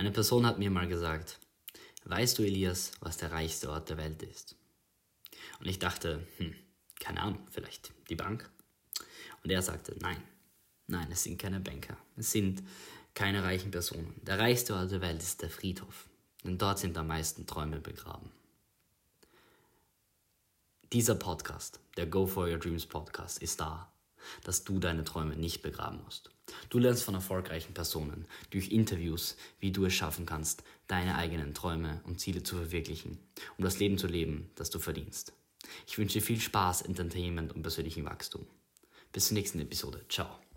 Eine Person hat mir mal gesagt, weißt du, Elias, was der reichste Ort der Welt ist? Und ich dachte, hm, keine Ahnung, vielleicht die Bank. Und er sagte, nein, nein, es sind keine Banker, es sind keine reichen Personen. Der reichste Ort der Welt ist der Friedhof, denn dort sind am meisten Träume begraben. Dieser Podcast, der Go for Your Dreams Podcast, ist da, dass du deine Träume nicht begraben musst. Du lernst von erfolgreichen Personen durch Interviews, wie du es schaffen kannst, deine eigenen Träume und Ziele zu verwirklichen, um das Leben zu leben, das du verdienst. Ich wünsche dir viel Spaß, Entertainment und persönlichen Wachstum. Bis zur nächsten Episode. Ciao.